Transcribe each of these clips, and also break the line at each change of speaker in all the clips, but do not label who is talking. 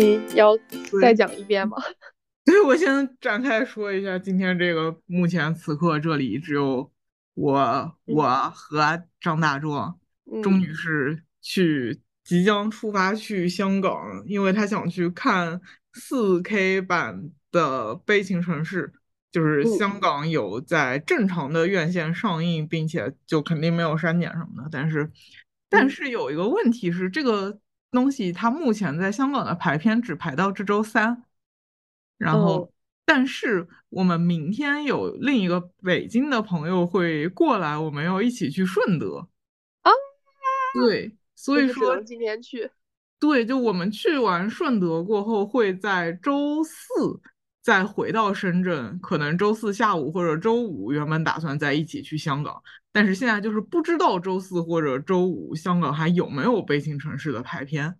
你要再讲一遍吗？
对，我先展开说一下，今天这个目前此刻这里只有我、我和张大壮、钟女士去即将出发去香港，因为她想去看四 K 版的《悲情城市》，就是香港有在正常的院线上映，并且就肯定没有删减什么的。但是，但是有一个问题是，这个东西它目前在香港的排片只排到这周三。然后，但是我们明天有另一个北京的朋友会过来，我们要一起去顺德。
啊，
对，所以说
今天去。
对，就我们去完顺德过后，会在周四再回到深圳，可能周四下午或者周五，原本打算在一起去香港，但是现在就是不知道周四或者周五香港还有没有《悲情城市》的排片，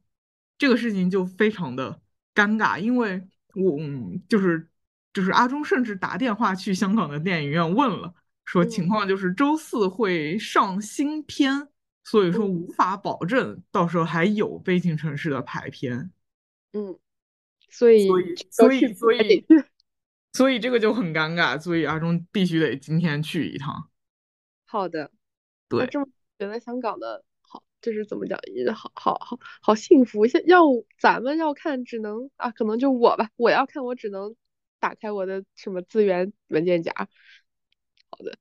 这个事情就非常的尴尬，因为。我就是就是阿忠，甚至打电话去香港的电影院问了，说情况就是周四会上新片，所以说无法保证到时候还有《悲情城市》的排片。
嗯，所以
所以所以 所以这个就很尴尬，所以阿忠必须得今天去一趟。
好的，
对，
这么觉得香港的好。就是怎么讲，也好好好好幸福。现要咱们要看，只能啊，可能就我吧。我要看，我只能打开我的什么资源文件夹。好的，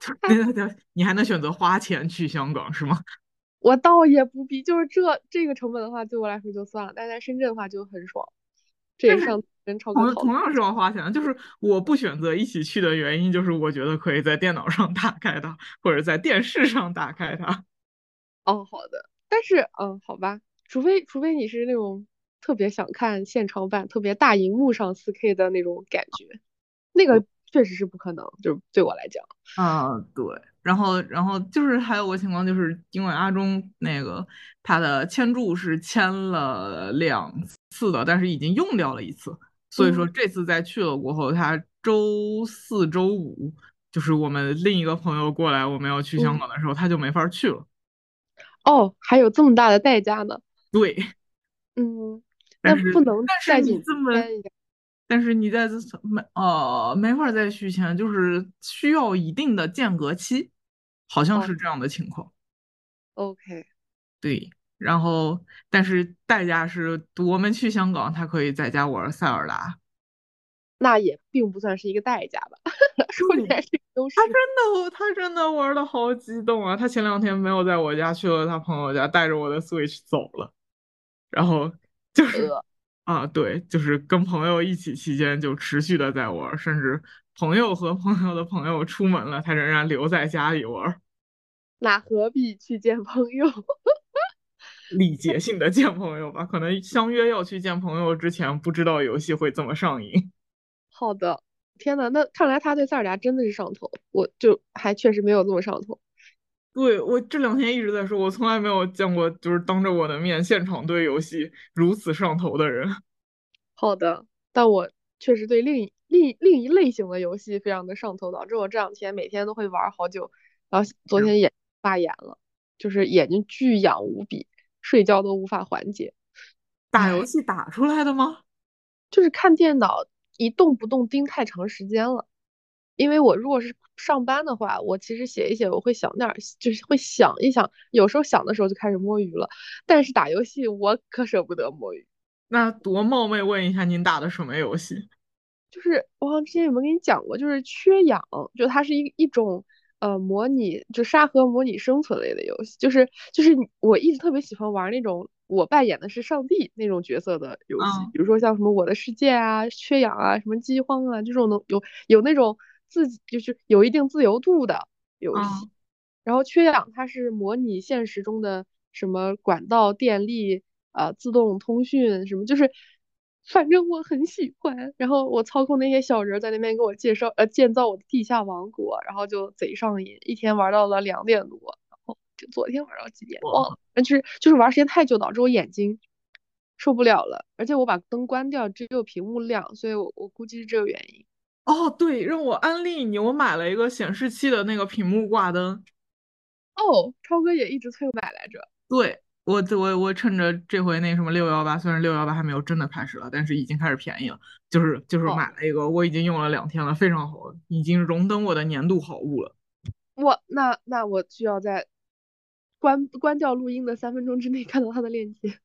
对对对，你还能选择花钱去香港是吗？
我倒也不必，就是这这个成本的话，对我来说就算了。但在深圳的话就很爽。这也上跟超哥
同样是要花钱的，就是我不选择一起去的原因，就是我觉得可以在电脑上打开它，或者在电视上打开它。
哦，好的，但是，嗯，好吧，除非除非你是那种特别想看现场版、特别大荧幕上四 K 的那种感觉，那个确实是不可能，就是对我来讲。
啊，对，然后，然后就是还有个情况，就是因为阿忠那个他的签注是签了两次的，但是已经用掉了一次，所以说这次再去了过后，他周四周五就是我们另一个朋友过来，我们要去香港的时候，他就没法去了。
哦，还有这么大的代价呢？
对，
嗯，那不能
但是你这么，但是你在这没呃没法再续签，就是需要一定的间隔期，好像是这样的情况。
OK，
对，然后但是代价是我们去香港，他可以在家玩塞尔达。
那也并不算是一个代价吧，说起来是优势。
他真的，他真的玩的好激动啊！他前两天没有在我家，去了他朋友家，带着我的 Switch 走了。然后就是啊，对，就是跟朋友一起期间就持续的在玩，甚至朋友和朋友的朋友出门了，他仍然留在家里玩。
那何必去见朋友？
礼节性的见朋友吧，可能相约要去见朋友之前，不知道游戏会这么上瘾。
好的，天呐，那看来他对塞尔达真的是上头，我就还确实没有这么上头。
对我这两天一直在说，我从来没有见过就是当着我的面现场对游戏如此上头的人。
好的，但我确实对另一另另一类型的游戏非常的上头，导致我这两天每天都会玩好久，然后昨天眼发炎了，就是眼睛巨痒无比，睡觉都无法缓解。
打游戏打出来的吗？
就是看电脑。一动不动盯太长时间了，因为我如果是上班的话，我其实写一写我会想点，就是会想一想，有时候想的时候就开始摸鱼了。但是打游戏我可舍不得摸鱼。
那多冒昧问一下，您打的什么游戏？
就是我好像之前有没有跟你讲过，就是缺氧，就它是一一种呃模拟，就沙盒模拟生存类的游戏，就是就是我一直特别喜欢玩那种。我扮演的是上帝那种角色的游戏，比如说像什么《我的世界》啊、缺氧啊、什么饥荒啊，这种能有有那种自己就是有一定自由度的游戏。然后缺氧它是模拟现实中的什么管道、电力啊、自动通讯什么，就是反正我很喜欢。然后我操控那些小人在那边给我介绍呃建造我的地下王国，然后就贼上瘾，一天玩到了两点多。然后就昨天玩到几点忘了，就是就是玩时间太久，导致我眼睛受不了了。而且我把灯关掉，只有屏幕亮，所以我我估计是这个原因。
哦，对，让我安利你，我买了一个显示器的那个屏幕挂灯。
哦，超哥也一直催我买来着。
对，我我我趁着这回那什么六幺八，虽然六幺八还没有真的开始了，但是已经开始便宜了。就是就是买了一个，我已经用了两天了，非常好，已经荣登我的年度好物了。
我那那我需要在关关掉录音的三分钟之内看到它的链接。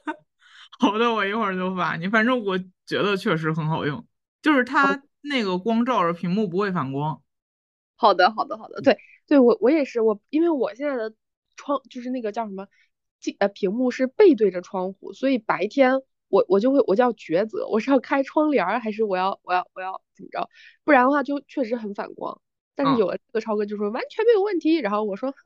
好的，我一会儿就发你。反正我觉得确实很好用，就是它那个光照着屏幕不会反光。
好的，好的，好的。对，对我我也是我，因为我现在的窗就是那个叫什么。呃，屏幕是背对着窗户，所以白天我我就会我就要抉择，我是要开窗帘还是我要我要我要怎么着？不然的话就确实很反光。但是有了这个超哥就说完全没有问题，然后我说呵，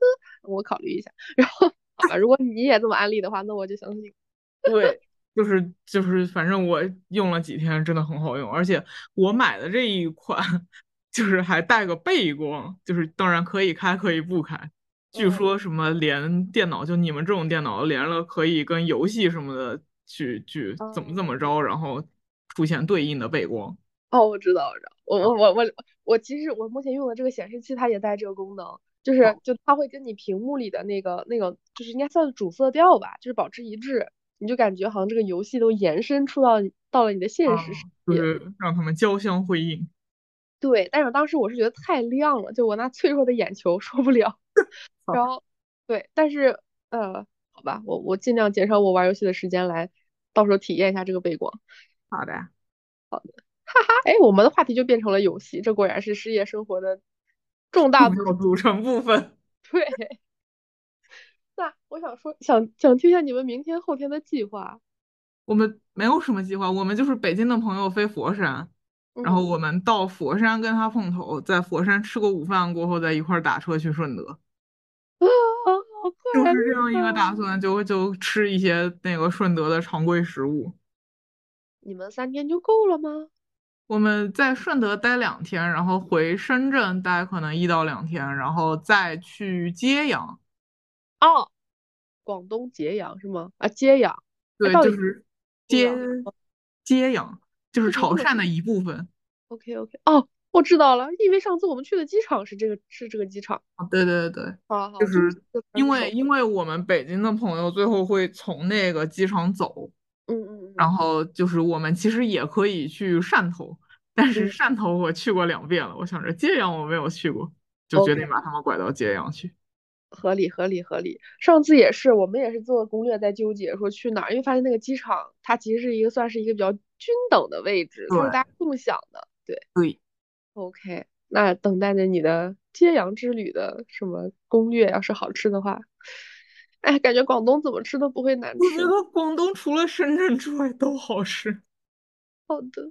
我考虑一下。然后好吧，如果你也这么安利的话，那我就相信。
对，就是就是，反正我用了几天，真的很好用，而且我买的这一款 就是还带个背光，就是当然可以开可以不开。据说什么连电脑，就你们这种电脑连了，可以跟游戏什么的去去怎么怎么着，然后出现对应的背光。
哦，我知道，我知道，我我我我我其实我目前用的这个显示器，它也带这个功能，就是就它会跟你屏幕里的那个那个，就是应该算是主色调吧，就是保持一致，你就感觉好像这个游戏都延伸出到到了你的现实世
界，让他们交相辉映。
对，但是当时我是觉得太亮了，就我那脆弱的眼球受不了。然后，对，但是呃，好吧，我我尽量减少我玩游戏的时间，来到时候体验一下这个背光。
好的，
好的，哈哈，哎，我们的话题就变成了游戏，这果然是事业生活的重大
组成部分。
对，那我想说，想想听一下你们明天后天的计划。
我们没有什么计划，我们就是北京的朋友飞佛山，然后我们到佛山跟他碰头，在佛山吃过午饭过后，再一块打车去顺德。
啊！
就是这样一个打算，就就吃一些那个顺德的常规食物。
你们三天就够了吗？
我们在顺德待两天，然后回深圳待可能一到两天，然后再去揭阳。
哦，广东揭阳是吗？啊，揭阳。
对，就是揭揭阳，就是潮汕的一部分。
OK OK，哦。我知道了，因为上次我们去的机场是这个，是这个机场。
啊，对对对对，就是因为因为我们北京的朋友最后会从那个机场走，
嗯嗯，
然后就是我们其实也可以去汕头，但是汕头我去过两遍了，我想着揭阳我没有去过，就决定把他们拐到揭阳去。
合理合理合理，上次也是，我们也是做攻略在纠结说去哪儿，因为发现那个机场它其实是一个算是一个比较均等的位置，就是大家共享的，对
对。
OK，那等待着你的揭阳之旅的什么攻略？要是好吃的话，哎，感觉广东怎么吃都不会难吃。
我觉得广东除了深圳之外都好吃。
好的，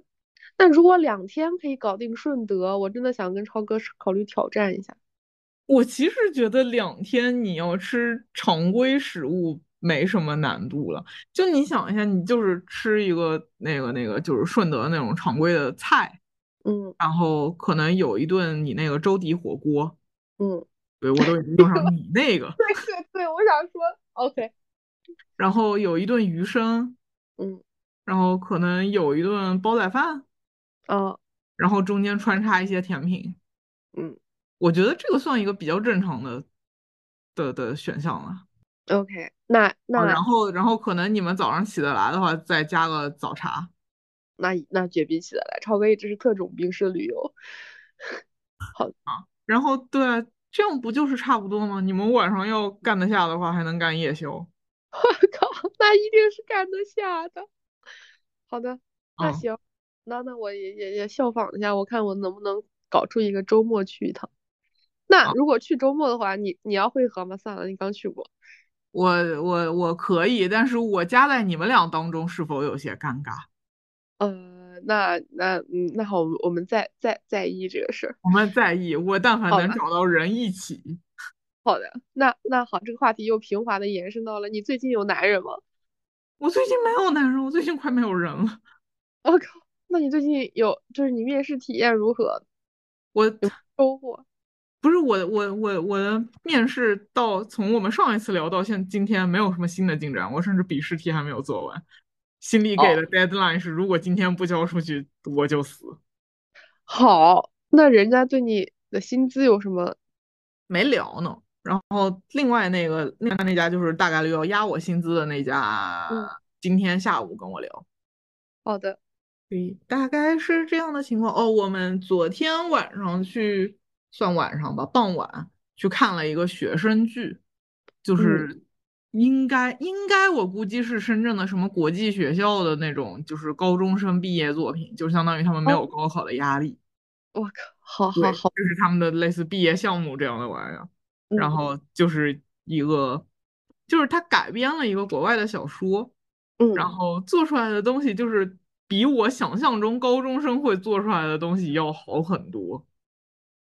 那如果两天可以搞定顺德，我真的想跟超哥考虑挑战一下。
我其实觉得两天你要吃常规食物没什么难度了，就你想一下，你就是吃一个那个那个，就是顺德那种常规的菜。
嗯，
然后可能有一顿你那个粥底火锅，
嗯，
对我都已经用上你那个，
对对对，我想说，OK，
然后有一顿鱼生，
嗯，
然后可能有一顿煲仔饭，
哦，
然后中间穿插一些甜品，
嗯，
我觉得这个算一个比较正常的的的选项了
，OK，那那
然后然后可能你们早上起得来的话，再加个早茶。
那那绝逼起得来，超哥一直是特种兵式旅游。好
啊，然后对，这样不就是差不多吗？你们晚上要干得下的话，还能干夜宵。
我靠，那一定是干得下的。好的，那行，那那我也也也效仿一下，我看我能不能搞出一个周末去一趟。那如果去周末的话，你你要会合吗？算了，你刚去过。
我我我可以，但是我夹在你们俩当中，是否有些尴尬？
呃，那那嗯，那好，我们在在在意这个事儿。
我们在意，我但凡能找到人一起。
好的，那那好，这个话题又平滑的延伸到了你最近有男人吗？
我最近没有男人，我最近快没有人了。
我靠，那你最近有就是你面试体验如何？
我
收获？
不是我我我我的面试到从我们上一次聊到现今天没有什么新的进展，我甚至笔试题还没有做完。心里给的 deadline 是，如果今天不交出去，我就死。
好，那人家对你的薪资有什么？
没聊呢。然后另外那个另外那家就是大概率要压我薪资的那家，今天下午跟我聊。
好的，
对，大概是这样的情况。哦，我们昨天晚上去算晚上吧，傍晚去看了一个学生剧，就是应该应该我估计是深圳的什么国际学校的那种，就是高中生毕业作品，就相当于他们没有高考的压力。
我靠，好好好，
就是他们的类似毕业项目这样的玩意儿。然后就是一个，就是他改编了一个国外的小说，
嗯，
然后做出来的东西就是比我想象中高中生会做出来的东西要好很多，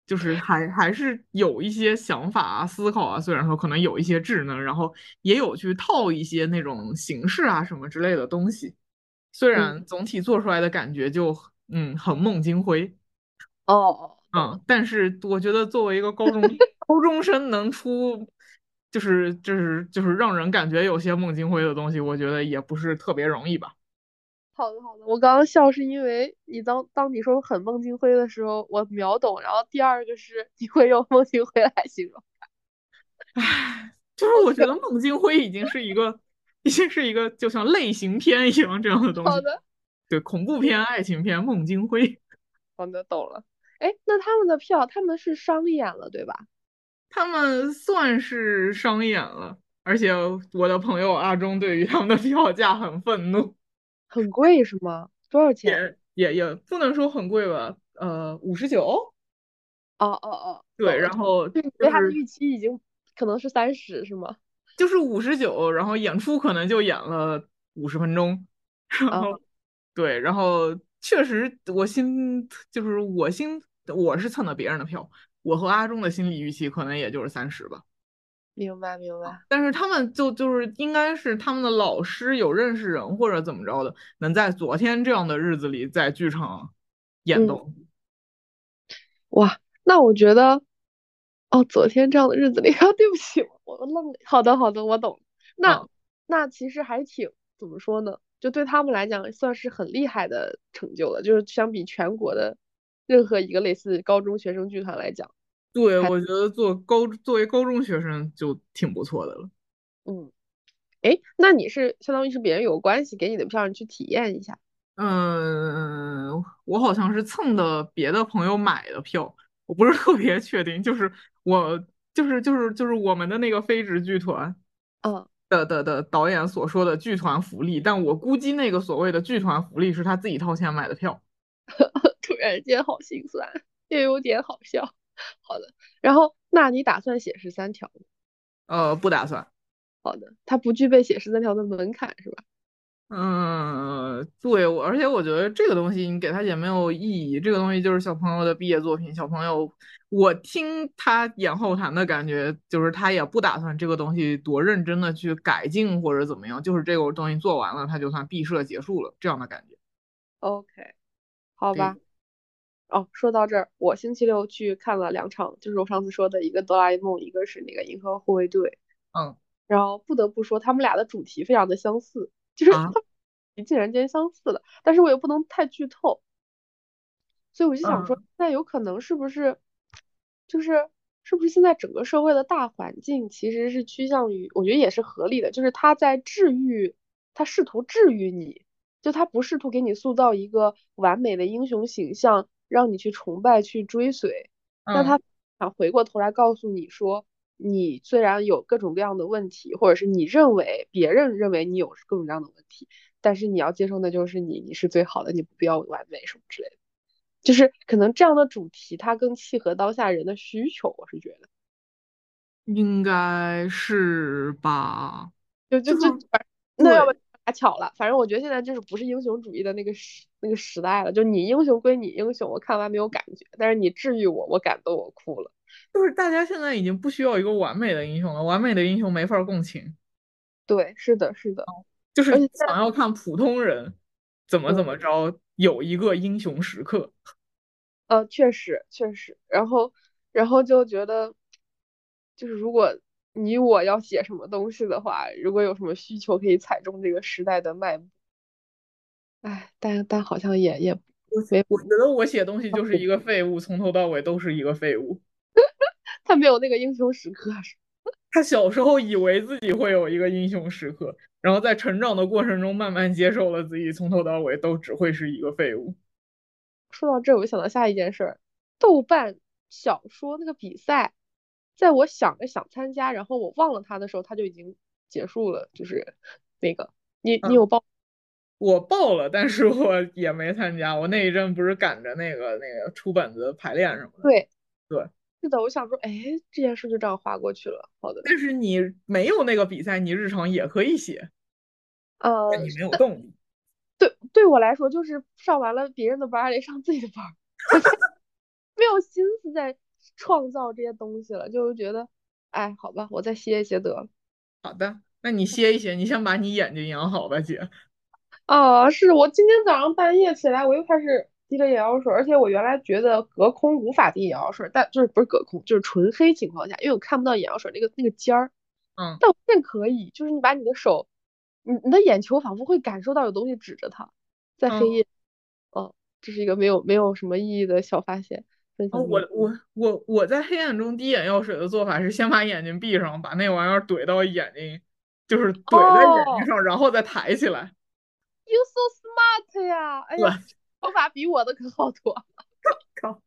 就是还还是有一些想法啊、思考啊，虽然说可能有一些智能，然后也有去套一些那种形式啊什么之类的东西，虽然总体做出来的感觉就嗯很孟京辉，
哦。
嗯，但是我觉得作为一个高中 高中生能出，就是就是就是让人感觉有些孟京辉的东西，我觉得也不是特别容易吧。
好的好的，我刚刚笑是因为你当当你说很孟京辉的时候，我秒懂。然后第二个是你会用孟京辉来形容。
唉，就是我觉得孟京辉已经是一个已经是一个就像类型片一样这样的东西。
好的，
对，恐怖片、爱情片，孟京辉。
好的，懂了。哎，那他们的票他们是商演了，对吧？
他们算是商演了，而且我的朋友阿忠对于他们的票价很愤怒，
很贵是吗？多少钱？
也也也不能说很贵吧，呃，五十九。
哦哦哦，
对，然后对
他的预期已经可能是三十，是吗？
就是五十九，然后演出可能就演了五十分钟，然后对，然后确实我心就是我心。我是蹭的别人的票，我和阿忠的心理预期可能也就是三十吧。
明白明白。
但是他们就就是应该是他们的老师有认识人或者怎么着的，能在昨天这样的日子里在剧场演动。
哇，那我觉得，哦，昨天这样的日子里啊，对不起，我愣了。好的好的，我懂。那那其实还挺怎么说呢？就对他们来讲，算是很厉害的成就了。就是相比全国的。任何一个类似高中学生剧团来讲，
对我觉得做高作为高中学生就挺不错的了。
嗯，哎，那你是相当于是别人有关系给你的票，你去体验一下？
嗯，我好像是蹭的别的朋友买的票，我不是特别确定。就是我就是就是就是我们的那个非职剧团，
嗯
的的的导演所说的剧团福利，但我估计那个所谓的剧团福利是他自己掏钱买的票。
突然间好心酸，又有点好笑。好的，然后那你打算写十三条吗？
呃，不打算。
好的，它不具备写十三条的门槛是吧？
嗯，对，我而且我觉得这个东西你给他也没有意义。这个东西就是小朋友的毕业作品，小朋友，我听他演后谈的感觉，就是他也不打算这个东西多认真的去改进或者怎么样，就是这个东西做完了，他就算毕设结束了这样的感觉。
OK。好吧，哦，说到这儿，我星期六去看了两场，就是我上次说的一个哆啦 A 梦，一个是那个银河护卫队，
嗯，
然后不得不说他们俩的主题非常的相似，就是竟然间相似了，但是我又不能太剧透，所以我就想说，那有可能是不是，就是是不是现在整个社会的大环境其实是趋向于，我觉得也是合理的，就是他在治愈，他试图治愈你。就他不试图给你塑造一个完美的英雄形象，让你去崇拜、去追随。那他想回过头来告诉你说，你虽然有各种各样的问题，或者是你认为别人认为你有各种各样的问题，但是你要接受的就是你，你是最好的，你不必要完美什么之类的。就是可能这样的主题，它更契合当下人的需求。我是觉得，
应该是吧？
就就就那要不？太巧了，反正我觉得现在就是不是英雄主义的那个时那个时代了。就你英雄归你英雄，我看完没有感觉，但是你治愈我，我感动，我哭了。
就是大家现在已经不需要一个完美的英雄了，完美的英雄没法共情。
对，是的，是的，
就是想要看普通人怎么怎么着，有一个英雄时刻。
呃，确实确实，然后然后就觉得，就是如果。你我要写什么东西的话，如果有什么需求，可以踩中这个时代的脉搏。哎，但但好像也也没，
我觉得我写东西就是一个废物，从头到尾都是一个废物。
他没有那个英雄时刻。
他小时候以为自己会有一个英雄时刻，然后在成长的过程中慢慢接受了自己从头到尾都只会是一个废物。
说到这，我就想到下一件事儿，豆瓣小说那个比赛，在我想着想参加，然后我忘了他的时候，他就已经结束了。就是那个，你你有报？
我报了，但是我也没参加。我那一阵不是赶着那个那个出本子排练什么的。
对
对。
是的，我想说，哎，这件事就这样划过去了。好的，
但是你没有那个比赛，你日常也可以写。
呃，
你没有动力。
对，对我来说，就是上完了别人的班得上自己的班，没有心思在创造这些东西了，就是觉得，哎，好吧，我再歇一歇得了。
好的，那你歇一歇，你先把你眼睛养好吧，姐。
啊，是我今天早上半夜起来，我又开始。滴着眼药水，而且我原来觉得隔空无法滴眼药水，但就是不是隔空，就是纯黑情况下，因为我看不到眼药水那个那个尖儿。
嗯。
但我现在可以，就是你把你的手，你你的眼球仿佛会感受到有东西指着它，在黑夜。哦，这是一个没有没有什么意义的小发现。
哦，我我我我在黑暗中滴眼药水的做法是先把眼睛闭上，把那玩意儿怼到眼睛，就是怼在眼睛上，然后再抬起来。
You so smart 呀！哎呀。方法比我的可好多，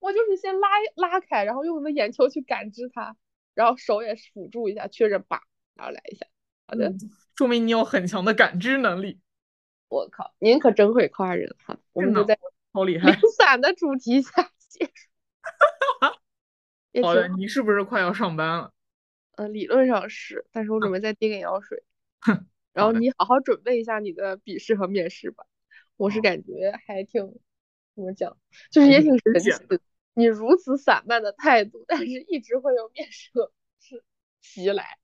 我就是先拉拉开，然后用我的眼球去感知它，然后手也辅助一下，确认吧，然后来一下。好的，
说明你有很强的感知能力。
我靠，您可真会夸人哈！我们就在
好厉害
零散的主题下结束。
好的，你是不是快要上班了？
呃，理论上是，但是我准备再滴个眼药水。哼 然后你好好准备一下你的笔试和面试吧。我是感觉还挺怎么讲，就是也挺神奇的。你如此散漫的态度，但是一直会有面试是袭来，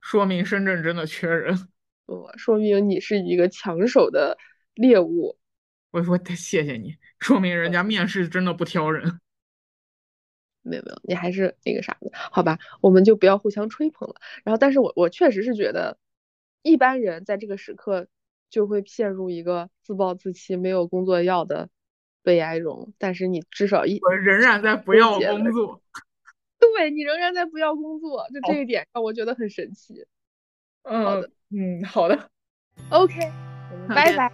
说明深圳真的缺人。
嗯，说明你是一个抢手的猎物。
我说得谢谢你，说明人家面试真的不挑人。
没有没有，你还是那个啥的，好吧？我们就不要互相吹捧了。然后，但是我我确实是觉得，一般人在这个时刻。就会陷入一个自暴自弃、没有工作要的悲哀中。但是你至少一，
我仍然在不要工作。
对你仍然在不要工作，就这一点让我觉得很神奇。
嗯，好的，嗯，好的
，OK，拜拜，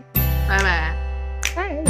拜拜，
拜。